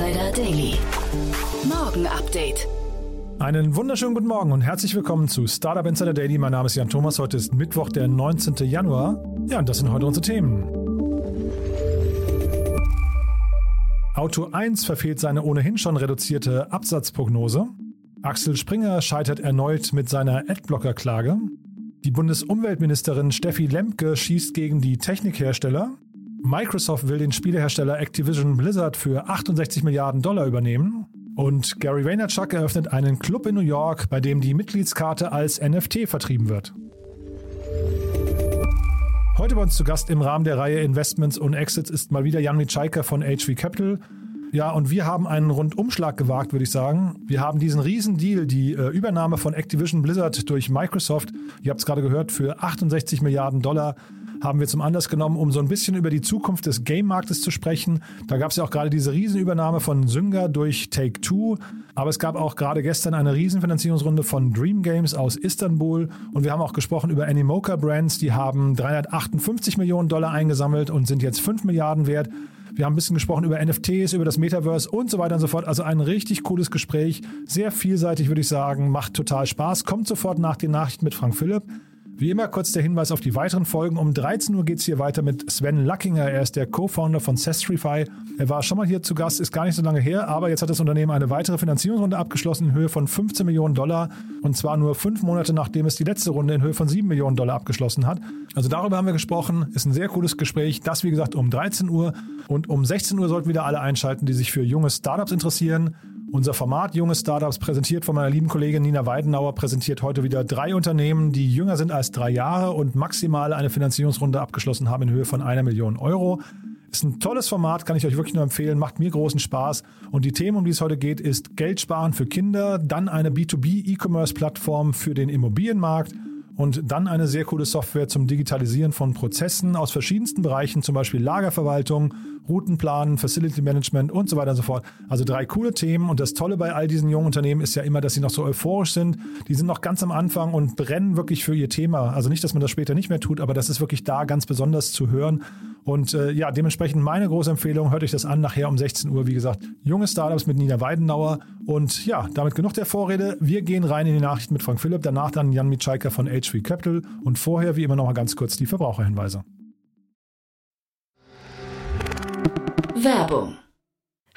Insider Daily. Morgen Update. Einen wunderschönen guten Morgen und herzlich willkommen zu Startup Insider Daily. Mein Name ist Jan Thomas. Heute ist Mittwoch, der 19. Januar. Ja, und das sind heute unsere Themen. Auto 1 verfehlt seine ohnehin schon reduzierte Absatzprognose. Axel Springer scheitert erneut mit seiner Adblocker-Klage. Die Bundesumweltministerin Steffi Lemke schießt gegen die Technikhersteller. Microsoft will den Spielehersteller Activision Blizzard für 68 Milliarden Dollar übernehmen. Und Gary Vaynerchuk eröffnet einen Club in New York, bei dem die Mitgliedskarte als NFT vertrieben wird. Heute bei uns zu Gast im Rahmen der Reihe Investments und Exits ist mal wieder Jan Mitschaika von HV Capital. Ja, und wir haben einen Rundumschlag gewagt, würde ich sagen. Wir haben diesen riesen Deal, die äh, Übernahme von Activision Blizzard durch Microsoft, ihr habt es gerade gehört, für 68 Milliarden Dollar haben wir zum Anlass genommen, um so ein bisschen über die Zukunft des Game-Marktes zu sprechen. Da gab es ja auch gerade diese Riesenübernahme von Synga durch Take-Two. Aber es gab auch gerade gestern eine Riesenfinanzierungsrunde von Dream Games aus Istanbul. Und wir haben auch gesprochen über Animoca Brands. Die haben 358 Millionen Dollar eingesammelt und sind jetzt 5 Milliarden wert. Wir haben ein bisschen gesprochen über NFTs, über das Metaverse und so weiter und so fort. Also ein richtig cooles Gespräch. Sehr vielseitig, würde ich sagen. Macht total Spaß. Kommt sofort nach den Nachrichten mit Frank Philipp. Wie immer kurz der Hinweis auf die weiteren Folgen. Um 13 Uhr geht es hier weiter mit Sven Luckinger. Er ist der Co-Founder von Sestrify. Er war schon mal hier zu Gast, ist gar nicht so lange her, aber jetzt hat das Unternehmen eine weitere Finanzierungsrunde abgeschlossen in Höhe von 15 Millionen Dollar. Und zwar nur fünf Monate nachdem es die letzte Runde in Höhe von 7 Millionen Dollar abgeschlossen hat. Also darüber haben wir gesprochen. Ist ein sehr cooles Gespräch. Das, wie gesagt, um 13 Uhr. Und um 16 Uhr sollten wieder alle einschalten, die sich für junge Startups interessieren. Unser Format Junge Startups, präsentiert von meiner lieben Kollegin Nina Weidenauer, präsentiert heute wieder drei Unternehmen, die jünger sind als drei Jahre und maximal eine Finanzierungsrunde abgeschlossen haben in Höhe von einer Million Euro. Ist ein tolles Format, kann ich euch wirklich nur empfehlen, macht mir großen Spaß. Und die Themen, um die es heute geht, ist Geld sparen für Kinder, dann eine B2B-E-Commerce-Plattform für den Immobilienmarkt und dann eine sehr coole Software zum Digitalisieren von Prozessen aus verschiedensten Bereichen, zum Beispiel Lagerverwaltung, Routenplanen, Facility Management und so weiter und so fort. Also drei coole Themen und das Tolle bei all diesen jungen Unternehmen ist ja immer, dass sie noch so euphorisch sind. Die sind noch ganz am Anfang und brennen wirklich für ihr Thema. Also nicht, dass man das später nicht mehr tut, aber das ist wirklich da ganz besonders zu hören. Und äh, ja, dementsprechend meine große Empfehlung, hört euch das an, nachher um 16 Uhr, wie gesagt, junge Startups mit Nina Weidenauer. Und ja, damit genug der Vorrede. Wir gehen rein in die Nachrichten mit Frank Philipp, danach dann Jan Mitschaiker von HV Capital und vorher wie immer noch mal ganz kurz die Verbraucherhinweise. Werbung.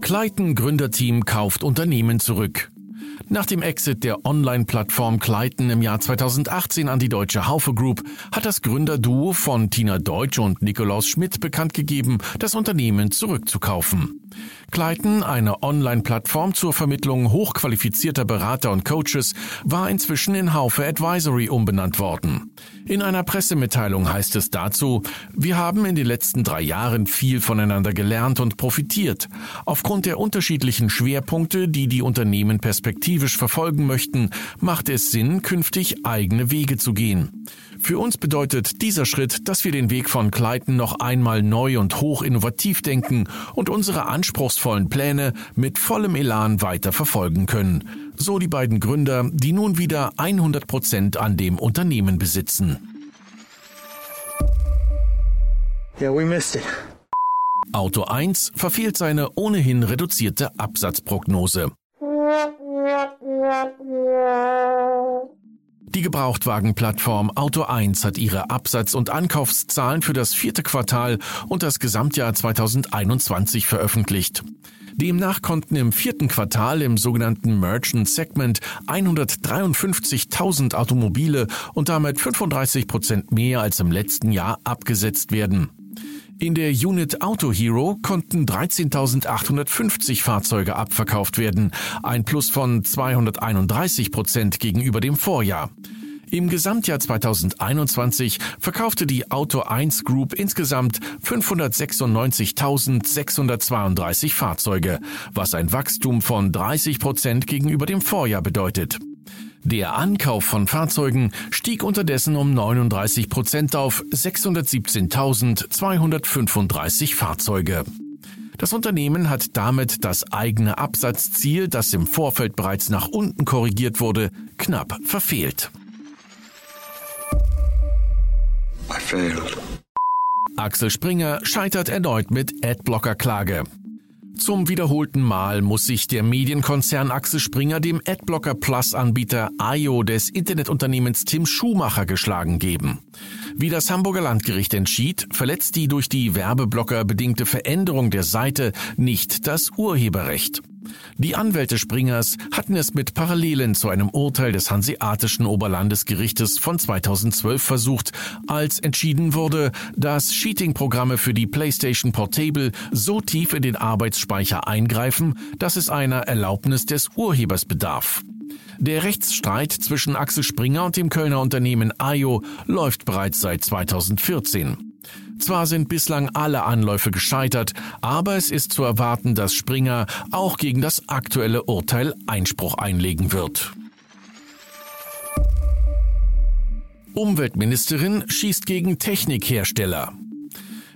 Clayton Gründerteam kauft Unternehmen zurück. Nach dem Exit der Online-Plattform Clayton im Jahr 2018 an die deutsche Haufe Group hat das Gründerduo von Tina Deutsch und Nikolaus Schmidt bekannt gegeben, das Unternehmen zurückzukaufen. Clayton, eine Online-Plattform zur Vermittlung hochqualifizierter Berater und Coaches, war inzwischen in Haufe Advisory umbenannt worden. In einer Pressemitteilung heißt es dazu, wir haben in den letzten drei Jahren viel voneinander gelernt und profitiert. Aufgrund der unterschiedlichen Schwerpunkte, die die Unternehmen perspektivisch verfolgen möchten, macht es Sinn, künftig eigene Wege zu gehen. Für uns bedeutet dieser Schritt, dass wir den Weg von Clayton noch einmal neu und hoch innovativ denken und unsere anspruchsvollen Pläne mit vollem Elan weiter verfolgen können. So die beiden Gründer, die nun wieder 100 Prozent an dem Unternehmen besitzen. Yeah, we missed it. Auto 1 verfehlt seine ohnehin reduzierte Absatzprognose. Gebrauchtwagenplattform Auto 1 hat ihre Absatz- und Ankaufszahlen für das vierte Quartal und das Gesamtjahr 2021 veröffentlicht. Demnach konnten im vierten Quartal im sogenannten Merchant Segment 153.000 Automobile und damit 35 Prozent mehr als im letzten Jahr abgesetzt werden. In der Unit Auto Hero konnten 13.850 Fahrzeuge abverkauft werden, ein Plus von 231 Prozent gegenüber dem Vorjahr. Im Gesamtjahr 2021 verkaufte die Auto 1 Group insgesamt 596.632 Fahrzeuge, was ein Wachstum von 30 Prozent gegenüber dem Vorjahr bedeutet. Der Ankauf von Fahrzeugen stieg unterdessen um 39 Prozent auf 617.235 Fahrzeuge. Das Unternehmen hat damit das eigene Absatzziel, das im Vorfeld bereits nach unten korrigiert wurde, knapp verfehlt. Axel Springer scheitert erneut mit Adblocker-Klage. Zum wiederholten Mal muss sich der Medienkonzern Axel Springer dem Adblocker Plus Anbieter IO des Internetunternehmens Tim Schumacher geschlagen geben. Wie das Hamburger Landgericht entschied, verletzt die durch die Werbeblocker bedingte Veränderung der Seite nicht das Urheberrecht. Die Anwälte Springers hatten es mit Parallelen zu einem Urteil des Hanseatischen Oberlandesgerichtes von 2012 versucht, als entschieden wurde, dass Cheating-Programme für die PlayStation Portable so tief in den Arbeitsspeicher eingreifen, dass es einer Erlaubnis des Urhebers bedarf. Der Rechtsstreit zwischen Axel Springer und dem Kölner Unternehmen IO läuft bereits seit 2014. Zwar sind bislang alle Anläufe gescheitert, aber es ist zu erwarten, dass Springer auch gegen das aktuelle Urteil Einspruch einlegen wird. Umweltministerin schießt gegen Technikhersteller.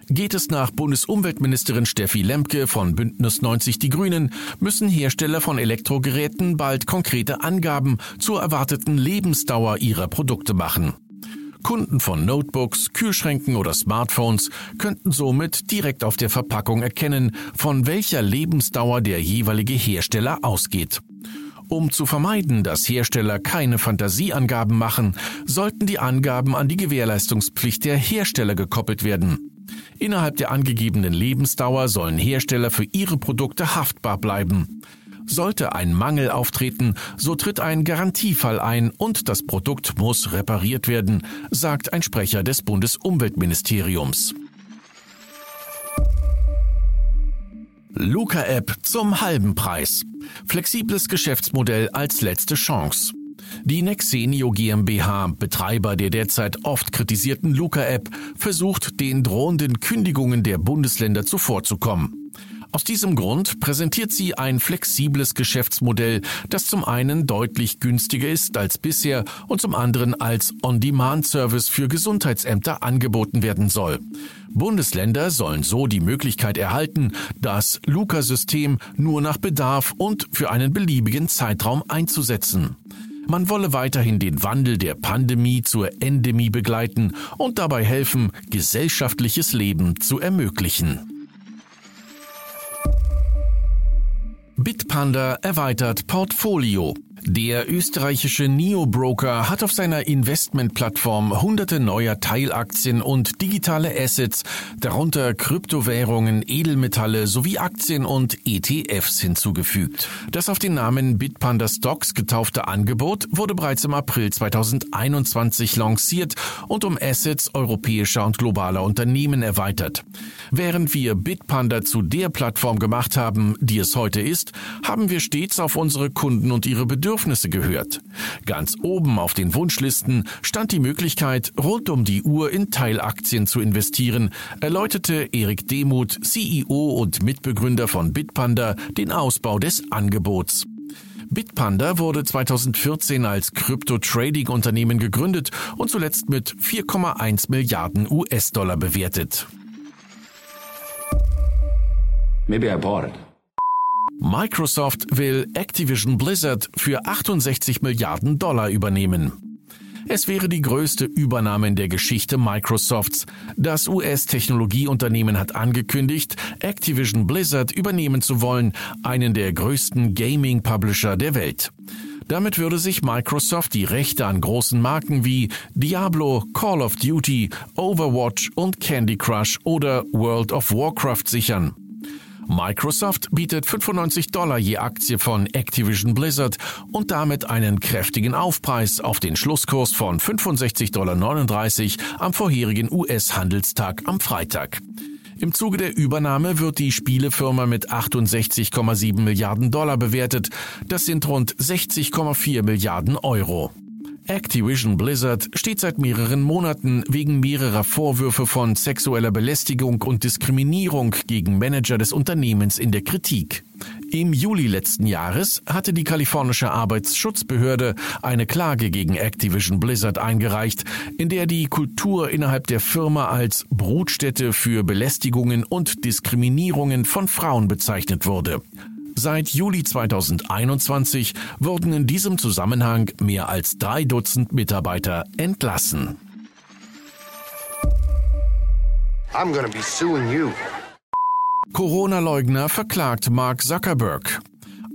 Geht es nach Bundesumweltministerin Steffi Lemke von Bündnis 90 Die Grünen, müssen Hersteller von Elektrogeräten bald konkrete Angaben zur erwarteten Lebensdauer ihrer Produkte machen. Kunden von Notebooks, Kühlschränken oder Smartphones könnten somit direkt auf der Verpackung erkennen, von welcher Lebensdauer der jeweilige Hersteller ausgeht. Um zu vermeiden, dass Hersteller keine Fantasieangaben machen, sollten die Angaben an die Gewährleistungspflicht der Hersteller gekoppelt werden. Innerhalb der angegebenen Lebensdauer sollen Hersteller für ihre Produkte haftbar bleiben. Sollte ein Mangel auftreten, so tritt ein Garantiefall ein und das Produkt muss repariert werden, sagt ein Sprecher des Bundesumweltministeriums. Luca-App zum halben Preis. Flexibles Geschäftsmodell als letzte Chance. Die Nexenio GmbH, Betreiber der derzeit oft kritisierten Luca-App, versucht, den drohenden Kündigungen der Bundesländer zuvorzukommen. Aus diesem Grund präsentiert sie ein flexibles Geschäftsmodell, das zum einen deutlich günstiger ist als bisher und zum anderen als On-Demand-Service für Gesundheitsämter angeboten werden soll. Bundesländer sollen so die Möglichkeit erhalten, das Luca-System nur nach Bedarf und für einen beliebigen Zeitraum einzusetzen. Man wolle weiterhin den Wandel der Pandemie zur Endemie begleiten und dabei helfen, gesellschaftliches Leben zu ermöglichen. Bitpanda erweitert Portfolio. Der österreichische Neo-Broker hat auf seiner Investmentplattform hunderte neuer Teilaktien und digitale Assets, darunter Kryptowährungen, Edelmetalle sowie Aktien und ETFs hinzugefügt. Das auf den Namen Bitpanda Stocks getaufte Angebot wurde bereits im April 2021 lanciert und um Assets europäischer und globaler Unternehmen erweitert. Während wir Bitpanda zu der Plattform gemacht haben, die es heute ist, haben wir stets auf unsere Kunden und ihre Bedürfnisse Bedürfnisse gehört. Ganz oben auf den Wunschlisten stand die Möglichkeit, rund um die Uhr in Teilaktien zu investieren, erläuterte Erik Demuth, CEO und Mitbegründer von Bitpanda, den Ausbau des Angebots. Bitpanda wurde 2014 als Krypto-Trading-Unternehmen gegründet und zuletzt mit 4,1 Milliarden US-Dollar bewertet. Maybe I bought it. Microsoft will Activision Blizzard für 68 Milliarden Dollar übernehmen. Es wäre die größte Übernahme in der Geschichte Microsofts. Das US-Technologieunternehmen hat angekündigt, Activision Blizzard übernehmen zu wollen, einen der größten Gaming-Publisher der Welt. Damit würde sich Microsoft die Rechte an großen Marken wie Diablo, Call of Duty, Overwatch und Candy Crush oder World of Warcraft sichern. Microsoft bietet 95 Dollar je Aktie von Activision Blizzard und damit einen kräftigen Aufpreis auf den Schlusskurs von 65,39 Dollar am vorherigen US-Handelstag am Freitag. Im Zuge der Übernahme wird die Spielefirma mit 68,7 Milliarden Dollar bewertet. Das sind rund 60,4 Milliarden Euro. Activision Blizzard steht seit mehreren Monaten wegen mehrerer Vorwürfe von sexueller Belästigung und Diskriminierung gegen Manager des Unternehmens in der Kritik. Im Juli letzten Jahres hatte die kalifornische Arbeitsschutzbehörde eine Klage gegen Activision Blizzard eingereicht, in der die Kultur innerhalb der Firma als Brutstätte für Belästigungen und Diskriminierungen von Frauen bezeichnet wurde. Seit Juli 2021 wurden in diesem Zusammenhang mehr als drei Dutzend Mitarbeiter entlassen. I'm gonna be suing you. Corona-Leugner verklagt Mark Zuckerberg.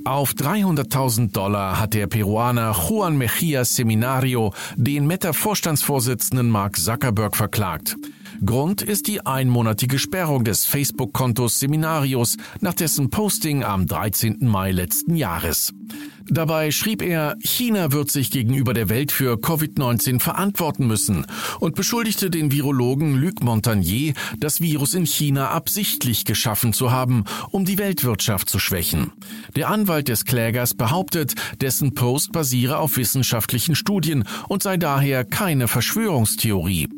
Auf 300.000 Dollar hat der Peruaner Juan Mejia Seminario den Meta-Vorstandsvorsitzenden Mark Zuckerberg verklagt. Grund ist die einmonatige Sperrung des Facebook-Kontos Seminarios nach dessen Posting am 13. Mai letzten Jahres. Dabei schrieb er, China wird sich gegenüber der Welt für Covid-19 verantworten müssen und beschuldigte den Virologen Luc Montagnier, das Virus in China absichtlich geschaffen zu haben, um die Weltwirtschaft zu schwächen. Der Anwalt des Klägers behauptet, dessen Post basiere auf wissenschaftlichen Studien und sei daher keine Verschwörungstheorie.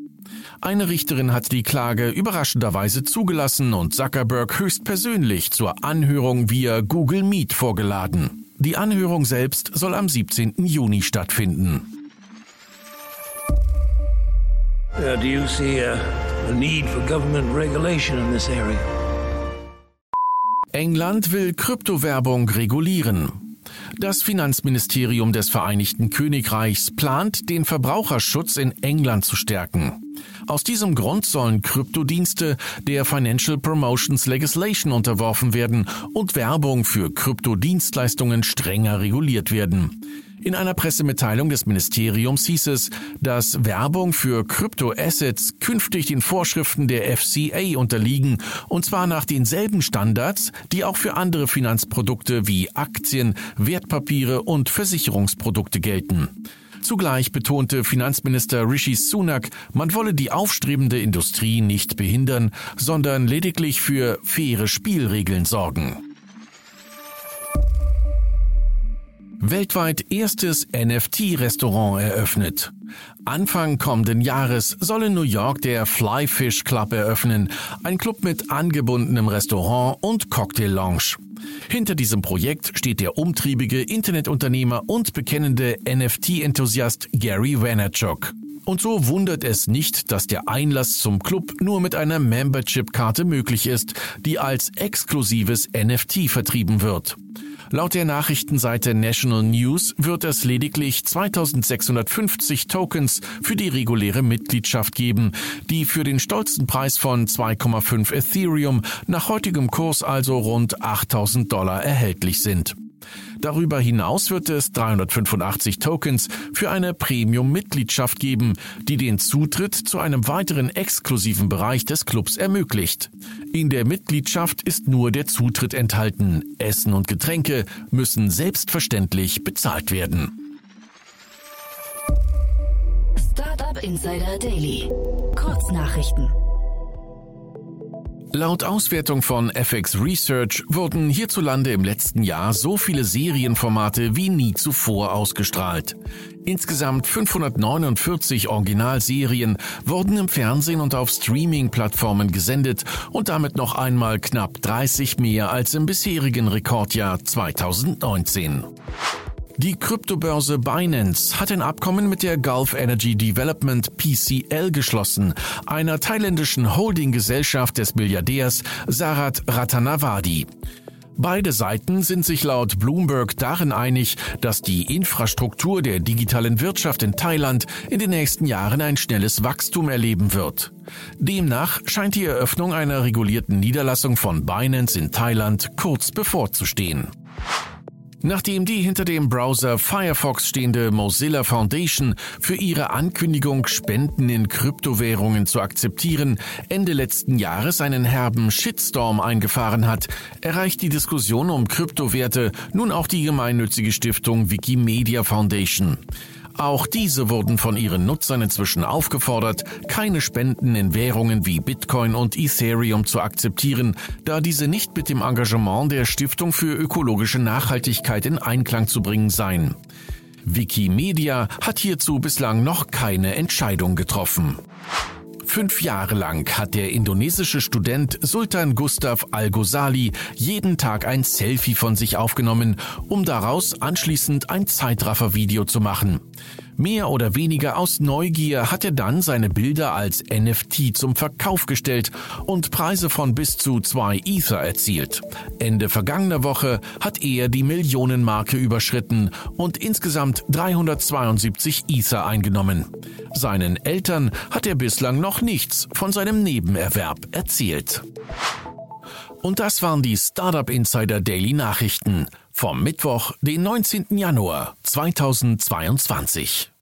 Eine Richterin hat die Klage überraschenderweise zugelassen und Zuckerberg höchstpersönlich zur Anhörung via Google Meet vorgeladen. Die Anhörung selbst soll am 17. Juni stattfinden. Uh, do you see a, a need for government regulation in this area? England will Kryptowerbung regulieren. Das Finanzministerium des Vereinigten Königreichs plant, den Verbraucherschutz in England zu stärken. Aus diesem Grund sollen Kryptodienste der Financial Promotions Legislation unterworfen werden und Werbung für Kryptodienstleistungen strenger reguliert werden. In einer Pressemitteilung des Ministeriums hieß es, dass Werbung für Kryptoassets künftig den Vorschriften der FCA unterliegen, und zwar nach denselben Standards, die auch für andere Finanzprodukte wie Aktien, Wertpapiere und Versicherungsprodukte gelten. Zugleich betonte Finanzminister Rishi Sunak, man wolle die aufstrebende Industrie nicht behindern, sondern lediglich für faire Spielregeln sorgen. Weltweit erstes NFT-Restaurant eröffnet. Anfang kommenden Jahres soll in New York der Flyfish Club eröffnen, ein Club mit angebundenem Restaurant und Cocktail Lounge. Hinter diesem Projekt steht der umtriebige Internetunternehmer und bekennende NFT-Enthusiast Gary Vaynerchuk. Und so wundert es nicht, dass der Einlass zum Club nur mit einer Membership-Karte möglich ist, die als exklusives NFT vertrieben wird. Laut der Nachrichtenseite National News wird es lediglich 2650 Tokens für die reguläre Mitgliedschaft geben, die für den stolzen Preis von 2,5 Ethereum nach heutigem Kurs also rund 8000 Dollar erhältlich sind. Darüber hinaus wird es 385 Tokens für eine Premium-Mitgliedschaft geben, die den Zutritt zu einem weiteren exklusiven Bereich des Clubs ermöglicht. In der Mitgliedschaft ist nur der Zutritt enthalten. Essen und Getränke müssen selbstverständlich bezahlt werden. Startup Insider Daily. Kurznachrichten. Laut Auswertung von FX Research wurden hierzulande im letzten Jahr so viele Serienformate wie nie zuvor ausgestrahlt. Insgesamt 549 Originalserien wurden im Fernsehen und auf Streaming-Plattformen gesendet und damit noch einmal knapp 30 mehr als im bisherigen Rekordjahr 2019. Die Kryptobörse Binance hat ein Abkommen mit der Gulf Energy Development PCL geschlossen, einer thailändischen Holdinggesellschaft des Milliardärs Sarat Ratanawadi. Beide Seiten sind sich laut Bloomberg darin einig, dass die Infrastruktur der digitalen Wirtschaft in Thailand in den nächsten Jahren ein schnelles Wachstum erleben wird. Demnach scheint die Eröffnung einer regulierten Niederlassung von Binance in Thailand kurz bevorzustehen. Nachdem die hinter dem Browser Firefox stehende Mozilla Foundation für ihre Ankündigung, Spenden in Kryptowährungen zu akzeptieren, Ende letzten Jahres einen herben Shitstorm eingefahren hat, erreicht die Diskussion um Kryptowerte nun auch die gemeinnützige Stiftung Wikimedia Foundation. Auch diese wurden von ihren Nutzern inzwischen aufgefordert, keine Spenden in Währungen wie Bitcoin und Ethereum zu akzeptieren, da diese nicht mit dem Engagement der Stiftung für ökologische Nachhaltigkeit in Einklang zu bringen seien. Wikimedia hat hierzu bislang noch keine Entscheidung getroffen. Fünf Jahre lang hat der indonesische Student Sultan Gustav Al-Ghazali jeden Tag ein Selfie von sich aufgenommen, um daraus anschließend ein Zeitraffer-Video zu machen. Mehr oder weniger aus Neugier hat er dann seine Bilder als NFT zum Verkauf gestellt und Preise von bis zu zwei Ether erzielt. Ende vergangener Woche hat er die Millionenmarke überschritten und insgesamt 372 Ether eingenommen. Seinen Eltern hat er bislang noch nichts von seinem Nebenerwerb erzählt. Und das waren die Startup Insider Daily Nachrichten vom Mittwoch, den 19. Januar 2022.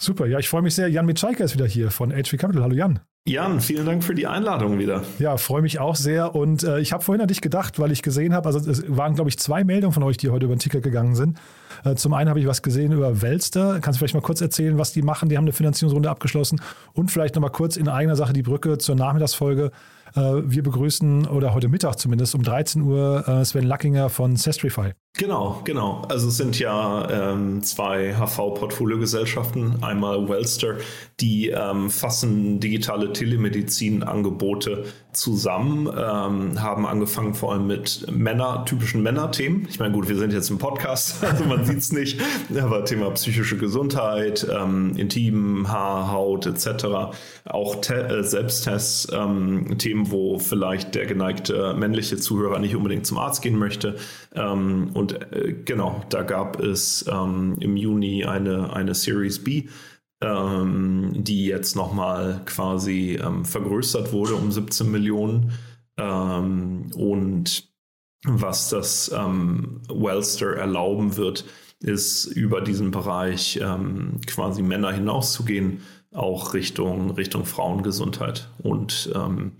Super, ja, ich freue mich sehr. Jan Mitschaiker ist wieder hier von HV Capital. Hallo Jan. Jan, vielen Dank für die Einladung wieder. Ja, freue mich auch sehr. Und äh, ich habe vorhin an dich gedacht, weil ich gesehen habe, also es waren, glaube ich, zwei Meldungen von euch, die heute über den Ticker gegangen sind. Äh, zum einen habe ich was gesehen über Welster. Kannst du vielleicht mal kurz erzählen, was die machen? Die haben eine Finanzierungsrunde abgeschlossen. Und vielleicht nochmal kurz in eigener Sache die Brücke zur Nachmittagsfolge. Äh, wir begrüßen, oder heute Mittag zumindest, um 13 Uhr äh, Sven Lackinger von Sestrify. Genau, genau. Also es sind ja ähm, zwei HV-Portfoliogesellschaften. Einmal Wellster, die ähm, fassen digitale Telemedizin-Angebote zusammen, ähm, haben angefangen vor allem mit Männer, typischen Männerthemen. Ich meine, gut, wir sind jetzt im Podcast, also man sieht es nicht, aber Thema psychische Gesundheit, ähm, Intim, Haar, Haut etc. Auch Te äh, Selbsttests, ähm, Themen, wo vielleicht der geneigte männliche Zuhörer nicht unbedingt zum Arzt gehen möchte. Ähm, und äh, genau, da gab es ähm, im Juni eine, eine Series B, ähm, die jetzt nochmal quasi ähm, vergrößert wurde um 17 Millionen. Ähm, und was das ähm, Wellster erlauben wird, ist über diesen Bereich quasi Männer hinauszugehen, auch Richtung, Richtung Frauengesundheit. Und ähm,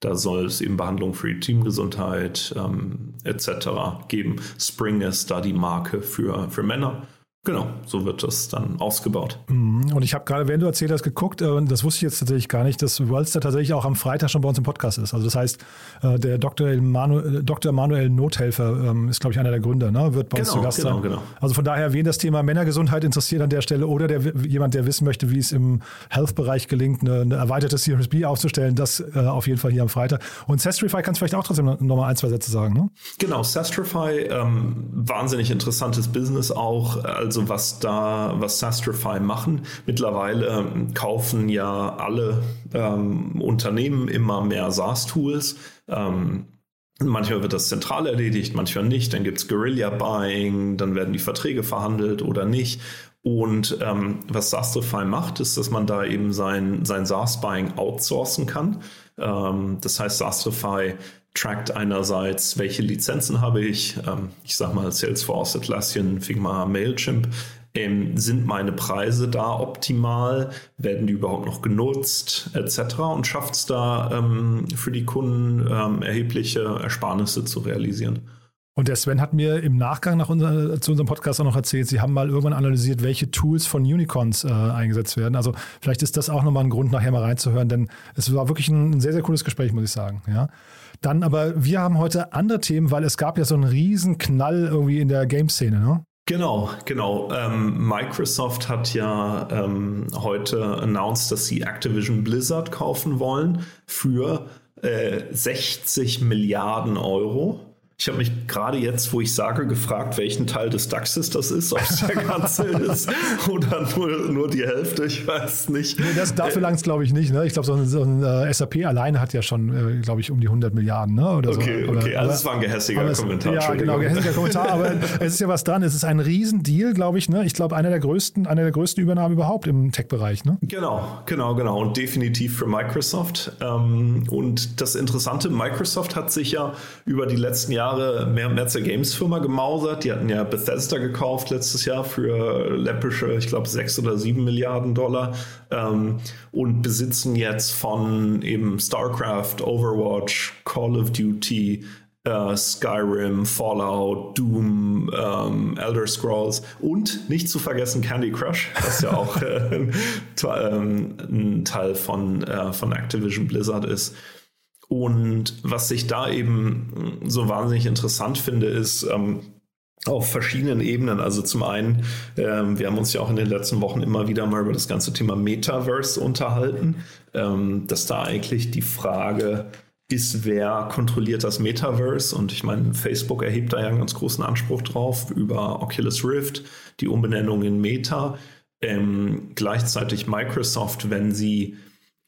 da soll es eben Behandlung für die Teamgesundheit ähm, etc. geben. Spring ist da die Marke für, für Männer. Genau, so wird das dann ausgebaut. Mhm. Und ich habe gerade, wenn du erzählt hast, geguckt, äh, das wusste ich jetzt tatsächlich gar nicht, dass Wallster tatsächlich auch am Freitag schon bei uns im Podcast ist. Also das heißt, äh, der Dr. Manu, Dr. Manuel Nothelfer ähm, ist, glaube ich, einer der Gründer, ne? wird bei uns genau, zu Gast genau, sein. Genau. Also von daher, wen das Thema Männergesundheit interessiert an der Stelle oder der, jemand, der wissen möchte, wie es im Health-Bereich gelingt, eine, eine erweiterte Series B aufzustellen, das äh, auf jeden Fall hier am Freitag. Und Sestrify kannst du vielleicht auch trotzdem nochmal ein, zwei Sätze sagen. Ne? Genau, Sestrify, ähm, wahnsinnig interessantes Business auch, also was da was Sastrify machen. Mittlerweile ähm, kaufen ja alle ähm, Unternehmen immer mehr SaaS-Tools. Ähm, Manchmal wird das zentral erledigt, manchmal nicht. Dann gibt es Guerilla-Buying, dann werden die Verträge verhandelt oder nicht. Und ähm, was Sastrify macht, ist, dass man da eben sein, sein SaaS-Buying outsourcen kann. Ähm, das heißt, Sastrify trackt einerseits, welche Lizenzen habe ich. Ähm, ich sage mal Salesforce, Atlassian, Figma, Mailchimp. Ähm, sind meine Preise da optimal? Werden die überhaupt noch genutzt? Etc. Und schafft es da ähm, für die Kunden ähm, erhebliche Ersparnisse zu realisieren. Und der Sven hat mir im Nachgang nach unser, zu unserem Podcast auch noch erzählt, sie haben mal irgendwann analysiert, welche Tools von Unicorns äh, eingesetzt werden. Also vielleicht ist das auch nochmal ein Grund, nachher mal reinzuhören, denn es war wirklich ein sehr, sehr cooles Gespräch, muss ich sagen. Ja. Dann aber, wir haben heute andere Themen, weil es gab ja so einen riesen Knall irgendwie in der Game-Szene, ne? Genau, genau. Ähm, Microsoft hat ja ähm, heute announced, dass sie Activision Blizzard kaufen wollen für äh, 60 Milliarden Euro. Ich habe mich gerade jetzt, wo ich sage, gefragt, welchen Teil des DAXes das ist, ob es der ganze ist oder nur, nur die Hälfte, ich weiß nicht. Nee, das, dafür äh, langt es, glaube ich, nicht. Ne? Ich glaube, so ein, so ein äh, SAP alleine hat ja schon, äh, glaube ich, um die 100 Milliarden. Ne? Oder okay, so. Oder, okay, also es war ein gehässiger es, Kommentar. Ja, genau, gehässiger Kommentar, aber es ist ja was dran. Es ist ein Riesendeal, glaube ich. Ne? Ich glaube, einer der größten, einer der größten Übernahmen überhaupt im Tech-Bereich. Ne? Genau, genau, genau. Und definitiv für Microsoft. Ähm, und das Interessante, Microsoft hat sich ja über die letzten Jahre mehr und mehr zur Games-Firma gemausert. Die hatten ja Bethesda gekauft letztes Jahr für läppische, ich glaube, sechs oder sieben Milliarden Dollar ähm, und besitzen jetzt von eben StarCraft, Overwatch, Call of Duty, Uh, Skyrim, Fallout, Doom, ähm, Elder Scrolls und nicht zu vergessen Candy Crush, was ja auch äh, ähm, ein Teil von, äh, von Activision Blizzard ist. Und was ich da eben so wahnsinnig interessant finde, ist, ähm, auf verschiedenen Ebenen. Also zum einen, ähm, wir haben uns ja auch in den letzten Wochen immer wieder mal über das ganze Thema Metaverse unterhalten, ähm, dass da eigentlich die Frage ist, wer kontrolliert das Metaverse? Und ich meine, Facebook erhebt da ja einen ganz großen Anspruch drauf über Oculus Rift, die Umbenennung in Meta. Ähm, gleichzeitig Microsoft, wenn sie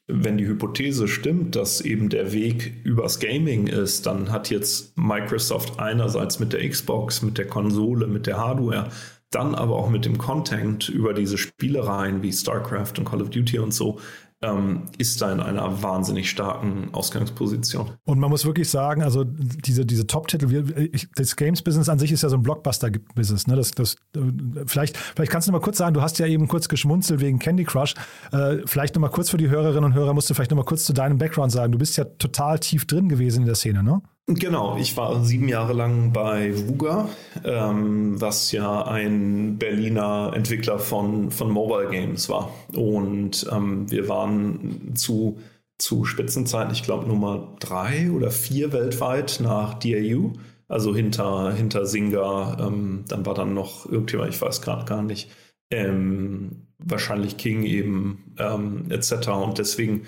wenn die Hypothese stimmt, dass eben der Weg übers Gaming ist, dann hat jetzt Microsoft einerseits mit der Xbox, mit der Konsole, mit der Hardware, dann aber auch mit dem Content über diese Spielereien wie StarCraft und Call of Duty und so ähm, ist da in einer wahnsinnig starken Ausgangsposition. Und man muss wirklich sagen, also diese, diese Top-Titel, das Games-Business an sich ist ja so ein Blockbuster-Business. Ne? Das, das, äh, vielleicht, vielleicht kannst du noch mal kurz sagen, du hast ja eben kurz geschmunzelt wegen Candy Crush. Äh, vielleicht noch mal kurz für die Hörerinnen und Hörer musst du vielleicht noch mal kurz zu deinem Background sagen. Du bist ja total tief drin gewesen in der Szene, ne? Genau, ich war sieben Jahre lang bei Wuga, ähm, was ja ein Berliner Entwickler von, von Mobile Games war. Und ähm, wir waren zu, zu Spitzenzeiten, ich glaube, Nummer drei oder vier weltweit nach DAU, also hinter, hinter Singa. Ähm, dann war dann noch irgendjemand, ich weiß gerade gar nicht, ähm, wahrscheinlich King eben ähm, etc. Und deswegen,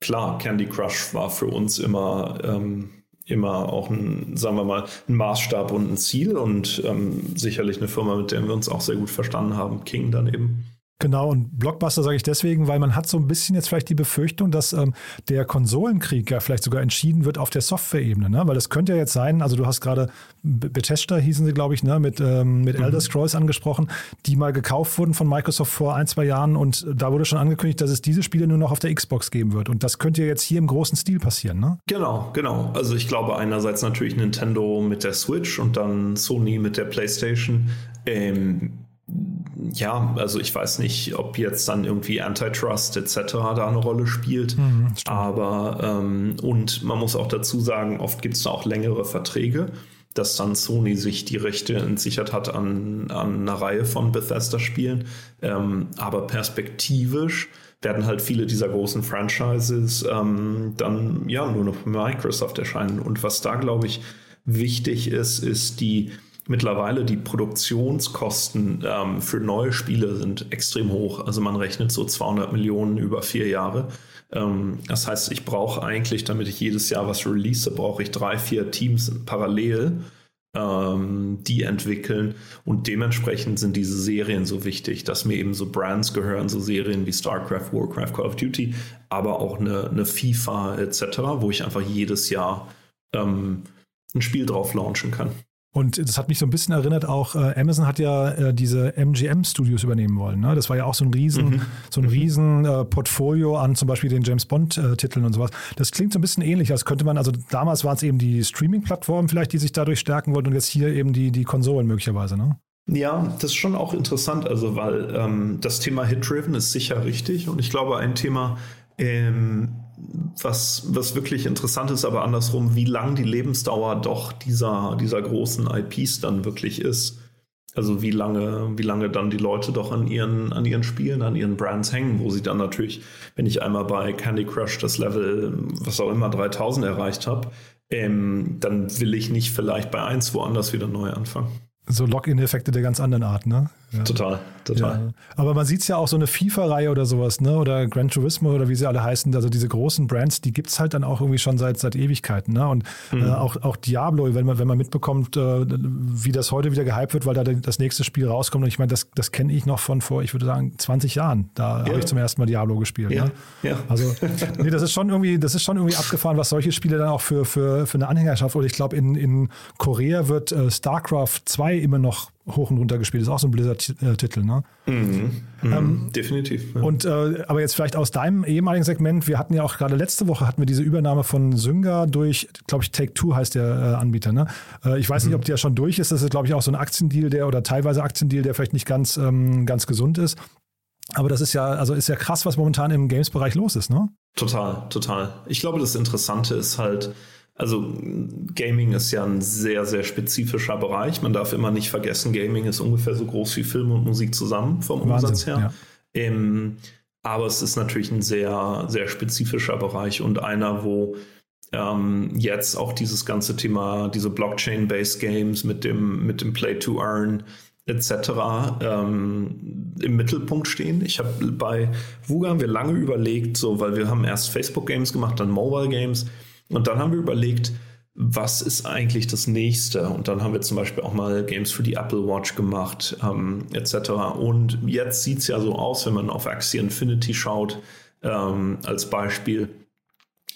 klar, Candy Crush war für uns immer ähm, immer auch ein, sagen wir mal, ein Maßstab und ein Ziel und ähm, sicherlich eine Firma, mit der wir uns auch sehr gut verstanden haben, King dann eben. Genau, und Blockbuster sage ich deswegen, weil man hat so ein bisschen jetzt vielleicht die Befürchtung, dass ähm, der Konsolenkrieg ja vielleicht sogar entschieden wird auf der Software-Ebene, ne? Weil das könnte ja jetzt sein, also du hast gerade Bethesda hießen sie, glaube ich, ne, mit, ähm, mit mhm. Elder Scrolls angesprochen, die mal gekauft wurden von Microsoft vor ein, zwei Jahren und da wurde schon angekündigt, dass es diese Spiele nur noch auf der Xbox geben wird. Und das könnte ja jetzt hier im großen Stil passieren, ne? Genau, genau. Also ich glaube einerseits natürlich Nintendo mit der Switch und dann Sony mit der PlayStation. Ähm, ja, also ich weiß nicht, ob jetzt dann irgendwie Antitrust etc. da eine Rolle spielt. Mhm, aber ähm, und man muss auch dazu sagen, oft gibt es da auch längere Verträge, dass dann Sony sich die Rechte entsichert hat an, an einer Reihe von Bethesda-Spielen. Ähm, aber perspektivisch werden halt viele dieser großen Franchises ähm, dann ja nur noch Microsoft erscheinen. Und was da, glaube ich, wichtig ist, ist die mittlerweile die Produktionskosten ähm, für neue Spiele sind extrem hoch. Also man rechnet so 200 Millionen über vier Jahre. Ähm, das heißt, ich brauche eigentlich, damit ich jedes Jahr was release, brauche ich drei, vier Teams parallel, ähm, die entwickeln. Und dementsprechend sind diese Serien so wichtig, dass mir eben so Brands gehören, so Serien wie StarCraft, Warcraft, Call of Duty, aber auch eine, eine FIFA etc., wo ich einfach jedes Jahr ähm, ein Spiel drauf launchen kann. Und das hat mich so ein bisschen erinnert, auch äh, Amazon hat ja äh, diese MGM-Studios übernehmen wollen. Ne? Das war ja auch so ein riesen, mhm. so ein riesen äh, Portfolio an zum Beispiel den James Bond-Titeln und sowas. Das klingt so ein bisschen ähnlich, als könnte man, also damals waren es eben die Streaming-Plattformen vielleicht, die sich dadurch stärken wollten und jetzt hier eben die, die Konsolen möglicherweise, ne? Ja, das ist schon auch interessant, also weil ähm, das Thema Hit-Driven ist sicher richtig und ich glaube, ein Thema, ähm, was, was wirklich interessant ist, aber andersrum, wie lang die Lebensdauer doch dieser, dieser großen IPs dann wirklich ist. Also wie lange, wie lange dann die Leute doch an ihren, an ihren Spielen, an ihren Brands hängen, wo sie dann natürlich, wenn ich einmal bei Candy Crush das Level, was auch immer, 3000 erreicht habe, ähm, dann will ich nicht vielleicht bei eins woanders wieder neu anfangen. So Login-Effekte der ganz anderen Art, ne? Ja. Total, total. Ja. Aber man sieht es ja auch so eine FIFA-Reihe oder sowas, ne? Oder Gran Turismo oder wie sie alle heißen, also diese großen Brands, die gibt es halt dann auch irgendwie schon seit, seit Ewigkeiten. Ne? Und mhm. äh, auch, auch Diablo, wenn man, wenn man mitbekommt, äh, wie das heute wieder gehypt wird, weil da das nächste Spiel rauskommt. Und ich meine, das, das kenne ich noch von vor, ich würde sagen, 20 Jahren. Da ja. habe ich zum ersten Mal Diablo gespielt. Ja. Ne? ja. Also, nee, das ist schon irgendwie, das ist schon irgendwie abgefahren, was solche Spiele dann auch für, für, für eine Anhängerschaft. Oder ich glaube, in, in Korea wird äh, StarCraft 2 immer noch hoch und runter gespielt. Ist auch so ein Blizzard-Titel, ne? Mhm. Mhm. Ähm, Definitiv. Ja. Und äh, aber jetzt vielleicht aus deinem ehemaligen Segment, wir hatten ja auch gerade letzte Woche hatten wir diese Übernahme von Synga durch, glaube ich, Take Two heißt der äh, Anbieter, ne? Äh, ich weiß mhm. nicht, ob der schon durch ist. Das ist, glaube ich, auch so ein Aktiendeal, der oder teilweise Aktiendeal, der vielleicht nicht ganz, ähm, ganz gesund ist. Aber das ist ja, also ist ja krass, was momentan im Games-Bereich los ist, ne? Total, total. Ich glaube, das Interessante ist halt, also Gaming ist ja ein sehr, sehr spezifischer Bereich. Man darf immer nicht vergessen, Gaming ist ungefähr so groß wie Film und Musik zusammen vom Wahnsinn, Umsatz her. Ja. Ähm, aber es ist natürlich ein sehr, sehr spezifischer Bereich und einer, wo ähm, jetzt auch dieses ganze Thema, diese Blockchain-based Games mit dem, mit dem Play to Earn etc. Ähm, im Mittelpunkt stehen. Ich habe bei Wuga haben wir lange überlegt, so, weil wir haben erst Facebook-Games gemacht, dann Mobile Games und dann haben wir überlegt, was ist eigentlich das nächste? Und dann haben wir zum Beispiel auch mal Games für die Apple Watch gemacht, ähm, etc. Und jetzt sieht es ja so aus, wenn man auf Axie Infinity schaut, ähm, als Beispiel,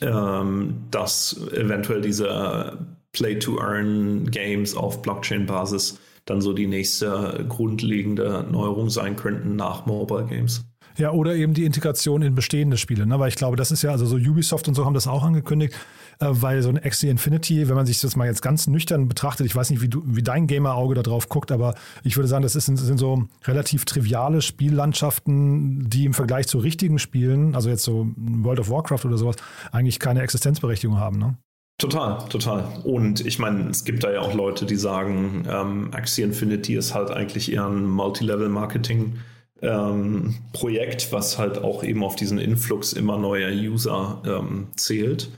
ähm, dass eventuell diese Play-to-Earn-Games auf Blockchain-Basis dann so die nächste grundlegende Neuerung sein könnten nach Mobile Games. Ja, oder eben die Integration in bestehende Spiele, ne? weil ich glaube, das ist ja, also so Ubisoft und so haben das auch angekündigt, äh, weil so ein Axie Infinity, wenn man sich das mal jetzt ganz nüchtern betrachtet, ich weiß nicht, wie, du, wie dein Gamer-Auge da drauf guckt, aber ich würde sagen, das ist, sind so relativ triviale Spiellandschaften, die im Vergleich zu richtigen Spielen, also jetzt so World of Warcraft oder sowas, eigentlich keine Existenzberechtigung haben. Ne? Total, total. Und ich meine, es gibt da ja auch Leute, die sagen, ähm, Axie Infinity ist halt eigentlich eher ein Multilevel-Marketing- ähm, Projekt, was halt auch eben auf diesen Influx immer neuer User ähm, zählt.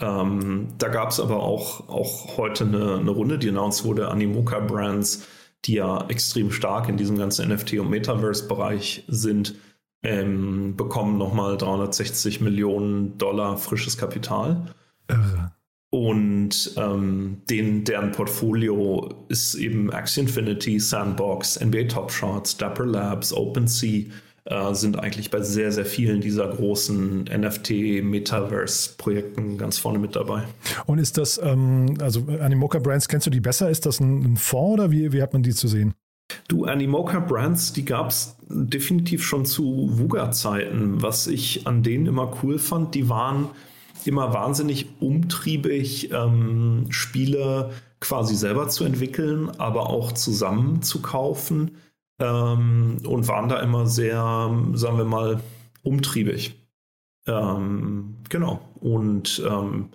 Ähm, da gab es aber auch, auch heute eine, eine Runde, die announced wurde, Animoca Brands, die ja extrem stark in diesem ganzen NFT- und Metaverse-Bereich sind, ähm, bekommen nochmal 360 Millionen Dollar frisches Kapital. Irre. Und ähm, den, deren Portfolio ist eben Axie Infinity, Sandbox, NBA Top Shots, Dapper Labs, OpenSea äh, sind eigentlich bei sehr, sehr vielen dieser großen NFT-Metaverse-Projekten ganz vorne mit dabei. Und ist das, ähm, also Animoca Brands, kennst du die besser? Ist das ein, ein Fonds oder wie, wie hat man die zu sehen? Du, Animoca Brands, die gab es definitiv schon zu Wuga-Zeiten. Was ich an denen immer cool fand, die waren immer wahnsinnig umtriebig, ähm, Spiele quasi selber zu entwickeln, aber auch zusammen zu kaufen ähm, und waren da immer sehr, sagen wir mal, umtriebig. Ähm, genau. Und ähm,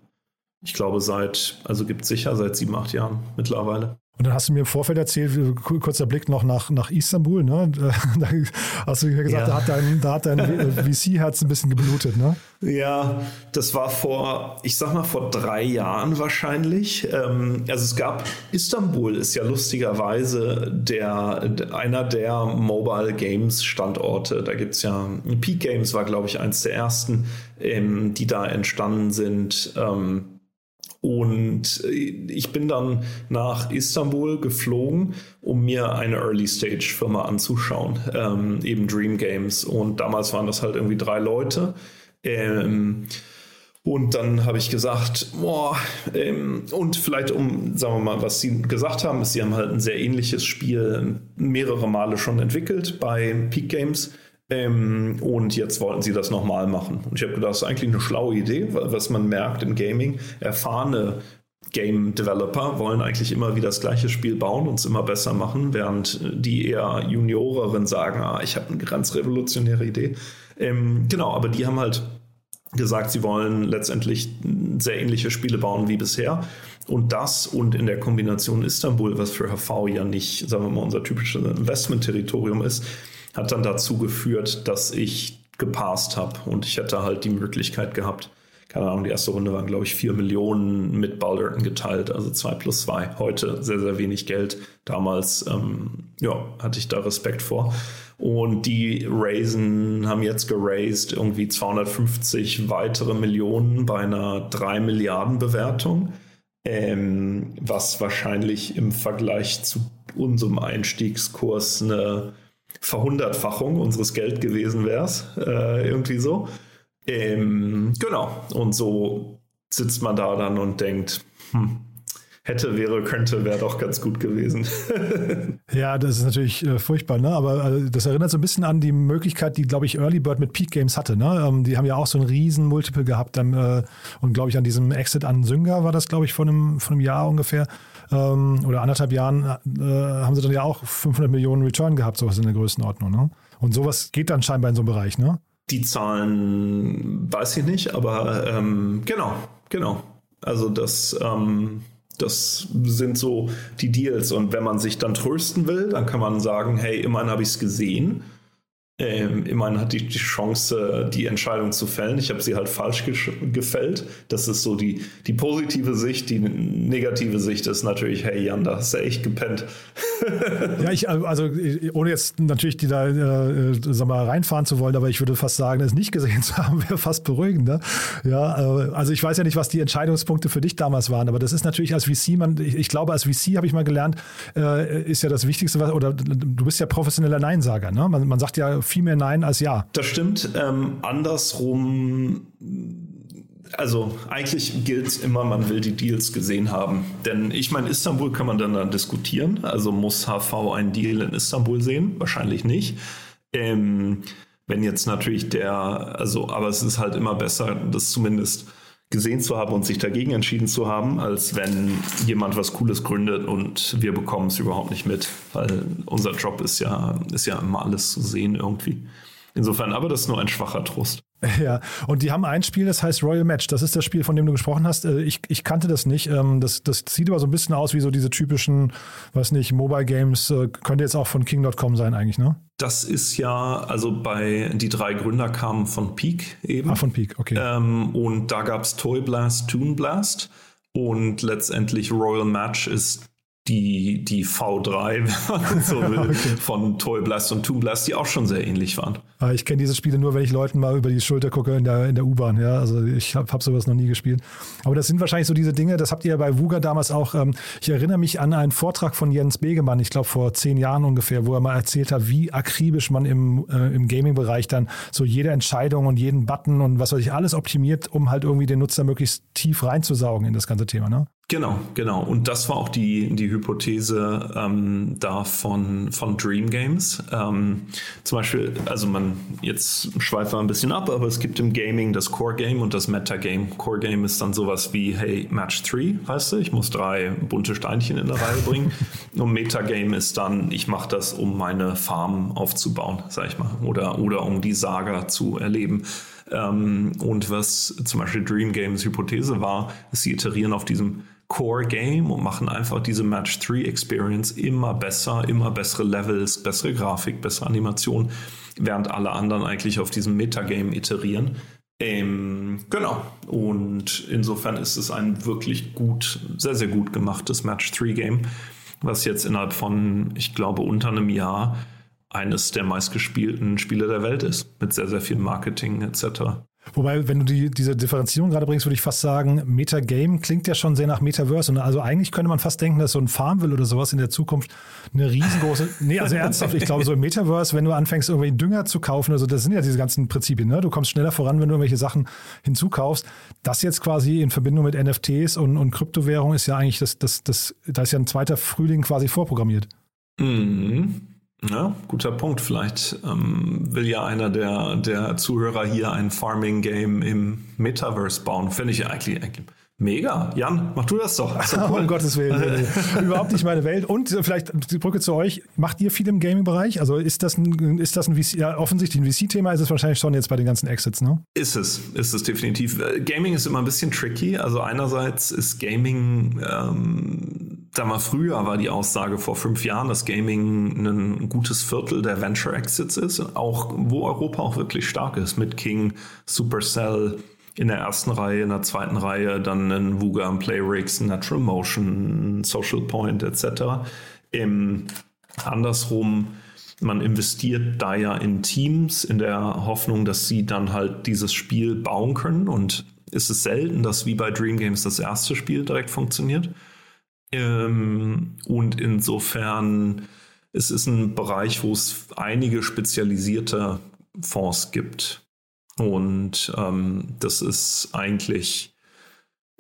ich glaube, seit, also gibt es sicher seit sieben, acht Jahren mittlerweile. Und dann hast du mir im Vorfeld erzählt, kurzer Blick noch nach, nach Istanbul, ne? Da hast du mir gesagt, ja. da hat dein, da hat dein VC-Herz ein bisschen geblutet, ne? Ja, das war vor, ich sag mal, vor drei Jahren wahrscheinlich. Ähm, also es gab, Istanbul ist ja lustigerweise der, einer der Mobile Games Standorte. Da gibt es ja, Peak Games war, glaube ich, eins der ersten, ähm, die da entstanden sind. Und äh, ich bin dann nach Istanbul geflogen, um mir eine Early-Stage-Firma anzuschauen, ähm, eben Dream Games. Und damals waren das halt irgendwie drei Leute. Ähm, und dann habe ich gesagt, boah, ähm, und vielleicht um, sagen wir mal, was Sie gesagt haben, ist, Sie haben halt ein sehr ähnliches Spiel mehrere Male schon entwickelt bei Peak Games. Ähm, und jetzt wollten sie das nochmal machen. Und ich habe gedacht, das ist eigentlich eine schlaue Idee, was man merkt im Gaming. Erfahrene Game Developer wollen eigentlich immer wieder das gleiche Spiel bauen und es immer besser machen, während die eher Junioreren sagen, ah, ich habe eine ganz revolutionäre Idee. Ähm, genau, aber die haben halt gesagt, sie wollen letztendlich sehr ähnliche Spiele bauen wie bisher. Und das und in der Kombination Istanbul, was für HV ja nicht, sagen wir mal, unser typisches Investment-Territorium ist, hat dann dazu geführt, dass ich gepasst habe und ich hätte halt die Möglichkeit gehabt, keine Ahnung, die erste Runde waren, glaube ich, 4 Millionen mit Balderton geteilt, also 2 plus 2. Heute sehr, sehr wenig Geld. Damals, ähm, ja, hatte ich da Respekt vor. Und die Raisen haben jetzt geraced irgendwie 250 weitere Millionen bei einer 3 Milliarden Bewertung, ähm, was wahrscheinlich im Vergleich zu unserem Einstiegskurs eine Verhundertfachung unseres Geld gewesen wäre, äh, irgendwie so. Ähm, genau. Und so sitzt man da dann und denkt, hm, hätte, wäre, könnte, wäre doch ganz gut gewesen. ja, das ist natürlich äh, furchtbar, ne? aber also, das erinnert so ein bisschen an die Möglichkeit, die, glaube ich, Early Bird mit Peak Games hatte. Ne? Ähm, die haben ja auch so ein riesen Multiple gehabt dann, äh, und, glaube ich, an diesem Exit an Synger war das, glaube ich, vor einem, vor einem Jahr ungefähr ähm, oder anderthalb Jahren äh, haben sie dann ja auch 500 Millionen Return gehabt, sowas in der Größenordnung. Ne? Und sowas geht dann scheinbar in so einem Bereich, ne? Die Zahlen weiß ich nicht, aber ähm, genau, genau. Also das, ähm, das sind so die Deals. Und wenn man sich dann trösten will, dann kann man sagen, hey, immerhin habe ich es gesehen ähm, immerhin hatte ich die Chance, die Entscheidung zu fällen. Ich habe sie halt falsch gefällt. Das ist so die, die positive Sicht. Die negative Sicht ist natürlich, hey Jan, da hast du echt gepennt. ja, ich, also ohne jetzt natürlich die da äh, sag mal, reinfahren zu wollen, aber ich würde fast sagen, es nicht gesehen zu haben, wäre fast beruhigender. Ja, äh, also ich weiß ja nicht, was die Entscheidungspunkte für dich damals waren, aber das ist natürlich als VC, man, ich, ich glaube, als VC habe ich mal gelernt, äh, ist ja das Wichtigste, was, oder du bist ja professioneller Neinsager. Ne? Man, man sagt ja, viel mehr Nein als Ja. Das stimmt. Ähm, andersrum, also eigentlich gilt es immer, man will die Deals gesehen haben. Denn ich meine, Istanbul kann man dann, dann diskutieren. Also muss HV einen Deal in Istanbul sehen? Wahrscheinlich nicht. Ähm, wenn jetzt natürlich der, also, aber es ist halt immer besser, das zumindest gesehen zu haben und sich dagegen entschieden zu haben, als wenn jemand was Cooles gründet und wir bekommen es überhaupt nicht mit, weil unser Job ist ja, ist ja immer alles zu sehen irgendwie. Insofern, aber das ist nur ein schwacher Trost. Ja, und die haben ein Spiel, das heißt Royal Match. Das ist das Spiel, von dem du gesprochen hast. Äh, ich, ich kannte das nicht. Ähm, das, das sieht aber so ein bisschen aus wie so diese typischen, weiß nicht, Mobile Games. Äh, könnte jetzt auch von King.com sein eigentlich, ne? Das ist ja, also bei die drei Gründer kamen von Peak eben. Ah, von Peak, okay. Ähm, und da gab es Toy Blast, Toon Blast. Und letztendlich Royal Match ist die, die V3, wenn man so will, okay. von Toy Blast und Toon Blast, die auch schon sehr ähnlich waren. Ah, ich kenne diese Spiele nur, wenn ich Leuten mal über die Schulter gucke in der, in der U-Bahn. Ja? Also ich habe hab sowas noch nie gespielt. Aber das sind wahrscheinlich so diese Dinge, das habt ihr ja bei Wuga damals auch. Ähm, ich erinnere mich an einen Vortrag von Jens Begemann, ich glaube vor zehn Jahren ungefähr, wo er mal erzählt hat, wie akribisch man im, äh, im Gaming-Bereich dann so jede Entscheidung und jeden Button und was weiß ich alles optimiert, um halt irgendwie den Nutzer möglichst tief reinzusaugen in das ganze Thema. Ne? Genau, genau. Und das war auch die, die Hypothese ähm, da von, von Dream Games. Ähm, zum Beispiel, also man, jetzt schweifen wir ein bisschen ab, aber es gibt im Gaming das Core Game und das Meta Game. Core Game ist dann sowas wie, hey, Match 3, weißt du, ich muss drei bunte Steinchen in der Reihe bringen. und Meta Game ist dann, ich mache das, um meine Farm aufzubauen, sag ich mal, oder, oder um die Saga zu erleben. Ähm, und was zum Beispiel Dream Games Hypothese war, ist, sie iterieren auf diesem Core Game und machen einfach diese Match 3 Experience immer besser, immer bessere Levels, bessere Grafik, bessere Animation, während alle anderen eigentlich auf diesem Metagame iterieren. Ähm, genau. Und insofern ist es ein wirklich gut, sehr, sehr gut gemachtes Match 3 Game, was jetzt innerhalb von, ich glaube, unter einem Jahr eines der meistgespielten Spiele der Welt ist, mit sehr, sehr viel Marketing etc. Wobei, wenn du die, diese Differenzierung gerade bringst, würde ich fast sagen, Metagame klingt ja schon sehr nach Metaverse. Und also eigentlich könnte man fast denken, dass so ein Farmville oder sowas in der Zukunft eine riesengroße. nee, also ernsthaft, ich glaube, so im Metaverse, wenn du anfängst, irgendwie Dünger zu kaufen, also das sind ja diese ganzen Prinzipien, ne? Du kommst schneller voran, wenn du irgendwelche Sachen hinzukaufst. Das jetzt quasi in Verbindung mit NFTs und, und Kryptowährung ist ja eigentlich das, das, das, da ist ja ein zweiter Frühling quasi vorprogrammiert. Mhm. Ja, guter Punkt. Vielleicht ähm, will ja einer der, der Zuhörer hier ein Farming-Game im Metaverse bauen. Finde ich eigentlich, eigentlich Mega. Jan, mach du das doch. Das cool. um Gottes Willen. Überhaupt nicht meine Welt. Und vielleicht die Brücke zu euch. Macht ihr viel im Gaming-Bereich? Also ist das ein, ist das ein VC, ja, offensichtlich ein VC-Thema ist es wahrscheinlich schon jetzt bei den ganzen Exits, ne? Ist es, ist es definitiv. Äh, Gaming ist immer ein bisschen tricky. Also einerseits ist Gaming, ähm, da mal früher war die Aussage vor fünf Jahren, dass Gaming ein gutes Viertel der Venture Exits ist. Auch, wo Europa auch wirklich stark ist mit King, Supercell, in der ersten Reihe, in der zweiten Reihe dann ein Vuga, ein Playrix, ein Natural Motion, Social Point etc. Ähm, andersrum, man investiert da ja in Teams in der Hoffnung, dass sie dann halt dieses Spiel bauen können und es ist selten, dass wie bei Dream Games das erste Spiel direkt funktioniert. Ähm, und insofern es ist ein Bereich, wo es einige spezialisierte Fonds gibt. Und ähm, das ist eigentlich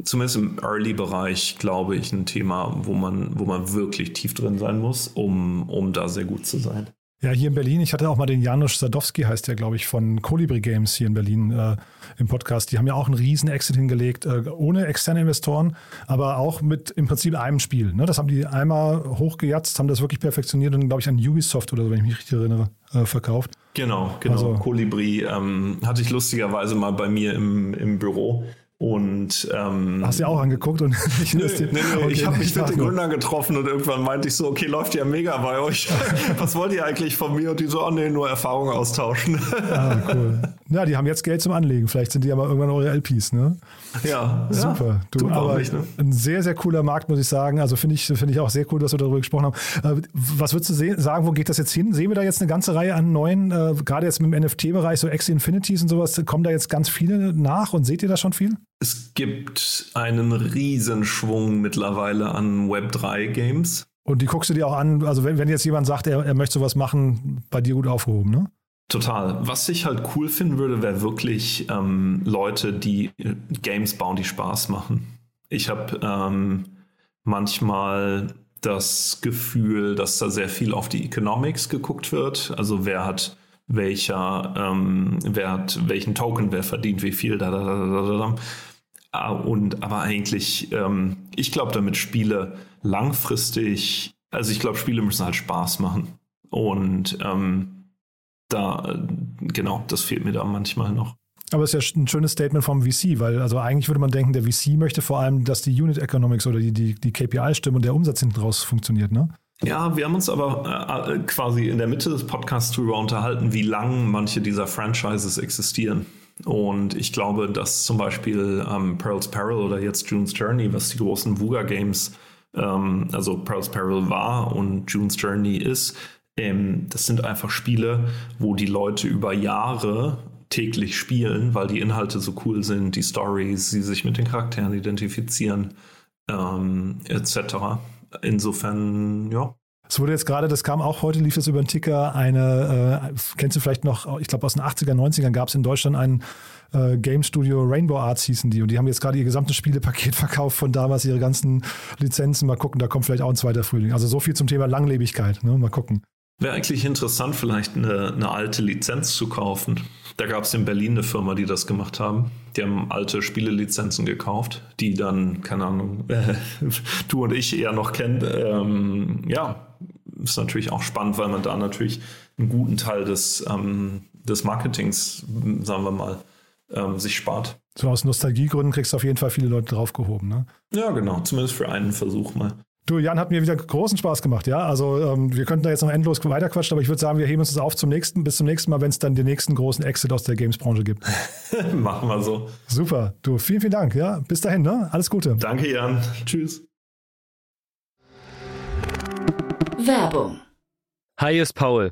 zumindest im Early-Bereich, glaube ich, ein Thema, wo man, wo man wirklich tief drin sein muss, um, um da sehr gut zu sein. Ja, hier in Berlin, ich hatte auch mal den Janusz Sadowski, heißt der, glaube ich, von Colibri Games hier in Berlin äh, im Podcast. Die haben ja auch einen riesen Exit hingelegt, äh, ohne externe Investoren, aber auch mit im Prinzip einem Spiel. Ne? Das haben die einmal hochgejatzt, haben das wirklich perfektioniert und, glaube ich, an Ubisoft oder so, wenn ich mich richtig erinnere, äh, verkauft. Genau, genau. Also, Colibri ähm, hatte ich lustigerweise mal bei mir im, im Büro. Und ähm, hast du ja auch angeguckt und ich nö, nö, nö, okay, ich habe mich mit den Gründern getroffen und irgendwann meinte ich so, okay, läuft ja mega bei euch. Was wollt ihr eigentlich von mir? Und die so, oh nee, nur Erfahrungen austauschen. ah, cool. Ja, die haben jetzt Geld zum Anlegen. Vielleicht sind die aber irgendwann eure LPs, ne? Ja, super. Du, aber nicht, ne? ein sehr, sehr cooler Markt, muss ich sagen. Also finde ich, finde ich auch sehr cool, dass wir darüber gesprochen haben. Äh, was würdest du sagen, wo geht das jetzt hin? Sehen wir da jetzt eine ganze Reihe an neuen, äh, gerade jetzt mit dem NFT-Bereich, so Axie Infinities und sowas, kommen da jetzt ganz viele nach und seht ihr da schon viel? Es gibt einen Riesenschwung mittlerweile an Web3-Games. Und die guckst du dir auch an, also wenn, wenn jetzt jemand sagt, er, er möchte sowas machen, bei dir gut aufgehoben, ne? Total. Was ich halt cool finden würde, wäre wirklich ähm, Leute, die Games bauen, die Spaß machen. Ich habe ähm, manchmal das Gefühl, dass da sehr viel auf die Economics geguckt wird. Also wer hat welcher, ähm, wer hat welchen Token, wer verdient wie viel, da, da, da, da, da. Ah, und aber eigentlich, ähm, ich glaube, damit Spiele langfristig, also ich glaube, Spiele müssen halt Spaß machen. Und ähm, da, genau, das fehlt mir da manchmal noch. Aber es ist ja ein schönes Statement vom VC, weil also eigentlich würde man denken, der VC möchte vor allem, dass die Unit Economics oder die, die, die KPI stimmen und der Umsatz hinten raus funktioniert, ne? Ja, wir haben uns aber äh, quasi in der Mitte des Podcasts darüber unterhalten, wie lang manche dieser Franchises existieren. Und ich glaube, dass zum Beispiel ähm, Pearl's Peril oder jetzt June's Journey, was die großen Vuga Games, ähm, also Pearl's Peril war und June's Journey ist, ähm, das sind einfach Spiele, wo die Leute über Jahre täglich spielen, weil die Inhalte so cool sind, die Stories, sie sich mit den Charakteren identifizieren, ähm, etc. Insofern, ja, es wurde jetzt gerade, das kam auch heute, lief es über den Ticker, eine, äh, kennst du vielleicht noch, ich glaube aus den 80er, 90ern gab es in Deutschland ein äh, Game Studio Rainbow Arts hießen die und die haben jetzt gerade ihr gesamtes Spielepaket verkauft von damals, ihre ganzen Lizenzen. Mal gucken, da kommt vielleicht auch ein zweiter Frühling. Also so viel zum Thema Langlebigkeit. Ne? Mal gucken. Wäre eigentlich interessant, vielleicht eine, eine alte Lizenz zu kaufen. Da gab es in Berlin eine Firma, die das gemacht haben. Die haben alte Spielelizenzen gekauft, die dann, keine Ahnung, äh, du und ich eher noch kennen. Ähm, ja, ist natürlich auch spannend, weil man da natürlich einen guten Teil des, ähm, des Marketings, sagen wir mal, ähm, sich spart. So aus Nostalgiegründen kriegst du auf jeden Fall viele Leute draufgehoben, ne? Ja, genau. Zumindest für einen Versuch mal. Du, Jan, hat mir wieder großen Spaß gemacht, ja. Also ähm, wir könnten da jetzt noch endlos weiterquatschen, aber ich würde sagen, wir heben uns das auf zum nächsten, bis zum nächsten Mal, wenn es dann den nächsten großen Exit aus der Games-Branche gibt. Machen wir so. Super. Du, vielen, vielen Dank. Ja, bis dahin, ne? Alles Gute. Danke, Jan. Tschüss. Werbung. Hi, ist Paul.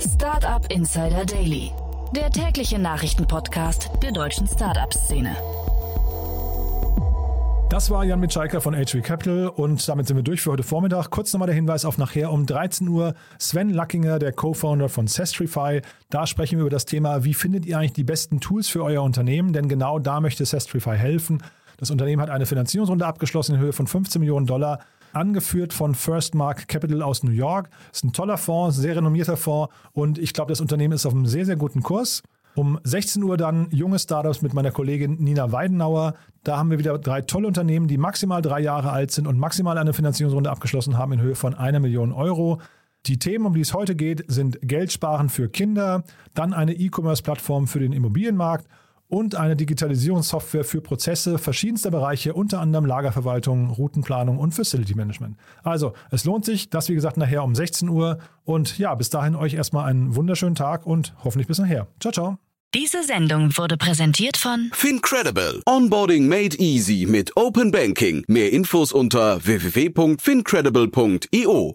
Startup Insider Daily, der tägliche Nachrichtenpodcast der deutschen Startup-Szene. Das war Jan Mitschaiker von HV Capital und damit sind wir durch für heute Vormittag. Kurz nochmal der Hinweis auf nachher um 13 Uhr. Sven Luckinger, der Co-Founder von Sestrify. Da sprechen wir über das Thema, wie findet ihr eigentlich die besten Tools für euer Unternehmen? Denn genau da möchte Sestrify helfen. Das Unternehmen hat eine Finanzierungsrunde abgeschlossen in Höhe von 15 Millionen Dollar angeführt von First Mark Capital aus New York. Ist ein toller Fonds, sehr renommierter Fonds und ich glaube, das Unternehmen ist auf einem sehr, sehr guten Kurs. Um 16 Uhr dann junge Startups mit meiner Kollegin Nina Weidenauer. Da haben wir wieder drei tolle Unternehmen, die maximal drei Jahre alt sind und maximal eine Finanzierungsrunde abgeschlossen haben in Höhe von einer Million Euro. Die Themen, um die es heute geht, sind Geldsparen für Kinder, dann eine E-Commerce-Plattform für den Immobilienmarkt und eine Digitalisierungssoftware für Prozesse verschiedenster Bereiche, unter anderem Lagerverwaltung, Routenplanung und Facility Management. Also, es lohnt sich, das wie gesagt nachher um 16 Uhr und ja, bis dahin euch erstmal einen wunderschönen Tag und hoffentlich bis nachher. Ciao, ciao. Diese Sendung wurde präsentiert von Fincredible. Onboarding made easy mit Open Banking. Mehr Infos unter www.fincredible.io.